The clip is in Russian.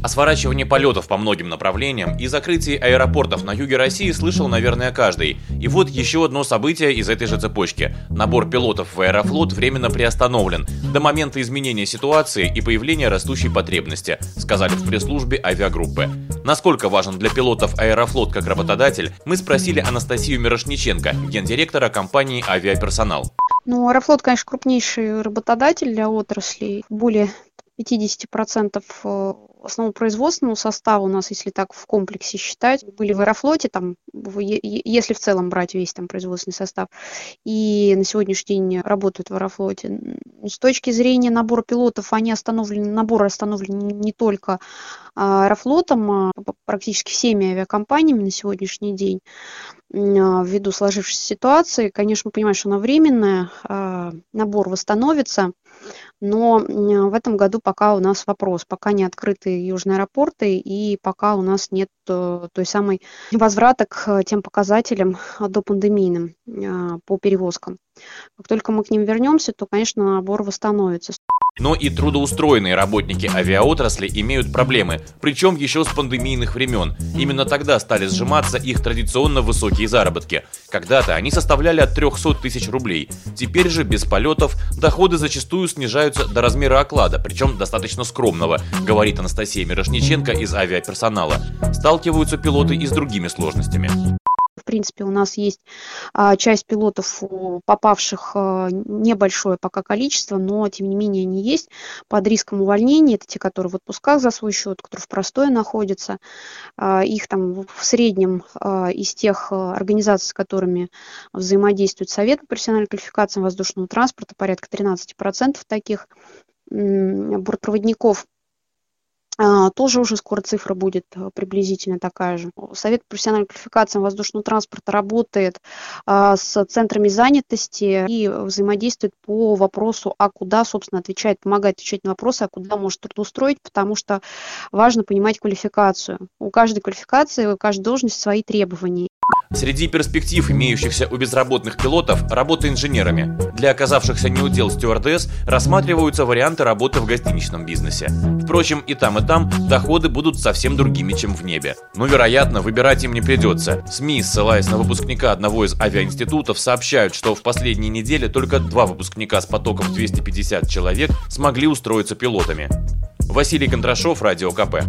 О сворачивании полетов по многим направлениям и закрытии аэропортов на юге России слышал, наверное, каждый. И вот еще одно событие из этой же цепочки. Набор пилотов в Аэрофлот временно приостановлен до момента изменения ситуации и появления растущей потребности, сказали в пресс-службе авиагруппы. Насколько важен для пилотов Аэрофлот как работодатель, мы спросили Анастасию Мирошниченко, гендиректора компании «Авиаперсонал». Ну, Аэрофлот, конечно, крупнейший работодатель для отрасли. Более 50% основного производственного состава у нас, если так в комплексе считать, были в Аэрофлоте, там, если в целом брать весь там производственный состав, и на сегодняшний день работают в Аэрофлоте. С точки зрения набора пилотов, они остановлены, набор остановлен не только а, Аэрофлотом, а практически всеми авиакомпаниями на сегодняшний день а, ввиду сложившейся ситуации. Конечно, мы понимаем, что она временная, набор восстановится, но в этом году пока у нас вопрос, пока не открыты южные аэропорты и пока у нас нет той самой возврата к тем показателям до пандемийным по перевозкам. Как только мы к ним вернемся, то, конечно, набор восстановится. Но и трудоустроенные работники авиаотрасли имеют проблемы, причем еще с пандемийных времен. Именно тогда стали сжиматься их традиционно высокие заработки. Когда-то они составляли от 300 тысяч рублей. Теперь же без полетов доходы зачастую снижаются до размера оклада, причем достаточно скромного, говорит Анастасия Мирошниченко из авиаперсонала. Сталкиваются пилоты и с другими сложностями принципе, у нас есть а, часть пилотов, попавших а, небольшое пока количество, но тем не менее они есть под риском увольнения. Это те, которые в отпусках за свой счет, которые в простое находятся. А, их там в среднем из тех организаций, с которыми взаимодействует Совет по профессиональной квалификации воздушного транспорта, порядка 13% таких бортпроводников а, тоже уже скоро цифра будет э, приблизительно такая же. Совет профессиональной квалификации воздушного транспорта работает а, с центрами занятости и взаимодействует по вопросу, а куда, собственно, отвечает, помогает отвечать на вопросы, а куда может трудоустроить, потому что важно понимать квалификацию. У каждой квалификации, у каждой должности свои требования. Среди перспектив, имеющихся у безработных пилотов, работа инженерами. Для оказавшихся неудел стюардесс рассматриваются варианты работы в гостиничном бизнесе. Впрочем, и там, и там доходы будут совсем другими, чем в небе. Но, вероятно, выбирать им не придется. СМИ, ссылаясь на выпускника одного из авиаинститутов, сообщают, что в последние недели только два выпускника с потоком 250 человек смогли устроиться пилотами. Василий Кондрашов, Радио КП.